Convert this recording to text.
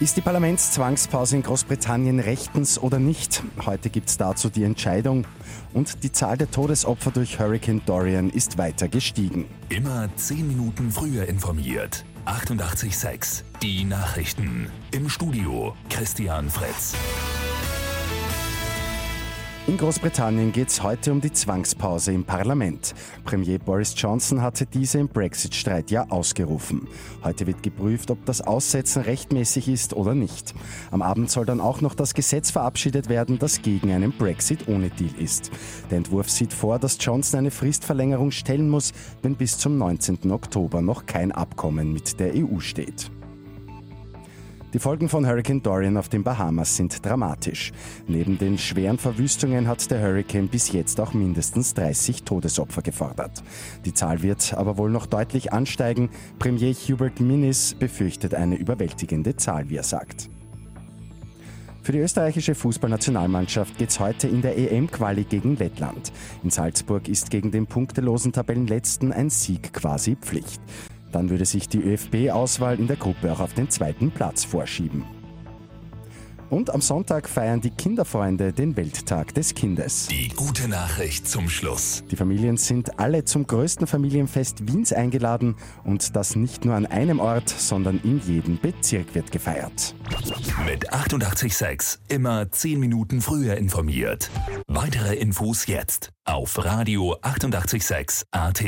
Ist die Parlamentszwangspause in Großbritannien rechtens oder nicht? Heute gibt es dazu die Entscheidung. Und die Zahl der Todesopfer durch Hurricane Dorian ist weiter gestiegen. Immer zehn Minuten früher informiert. 88.6 Die Nachrichten. Im Studio Christian Fritz. In Großbritannien geht es heute um die Zwangspause im Parlament. Premier Boris Johnson hatte diese im Brexit-Streit ja ausgerufen. Heute wird geprüft, ob das Aussetzen rechtmäßig ist oder nicht. Am Abend soll dann auch noch das Gesetz verabschiedet werden, das gegen einen Brexit ohne Deal ist. Der Entwurf sieht vor, dass Johnson eine Fristverlängerung stellen muss, wenn bis zum 19. Oktober noch kein Abkommen mit der EU steht. Die Folgen von Hurricane Dorian auf den Bahamas sind dramatisch. Neben den schweren Verwüstungen hat der Hurricane bis jetzt auch mindestens 30 Todesopfer gefordert. Die Zahl wird aber wohl noch deutlich ansteigen. Premier Hubert Minnis befürchtet eine überwältigende Zahl, wie er sagt. Für die österreichische Fußballnationalmannschaft geht es heute in der EM-Quali gegen Lettland. In Salzburg ist gegen den punktelosen Tabellenletzten ein Sieg quasi Pflicht. Dann würde sich die ÖFB-Auswahl in der Gruppe auch auf den zweiten Platz vorschieben. Und am Sonntag feiern die Kinderfreunde den Welttag des Kindes. Die gute Nachricht zum Schluss. Die Familien sind alle zum größten Familienfest Wiens eingeladen und das nicht nur an einem Ort, sondern in jedem Bezirk wird gefeiert. Mit 886 immer 10 Minuten früher informiert. Weitere Infos jetzt auf Radio 886 AT.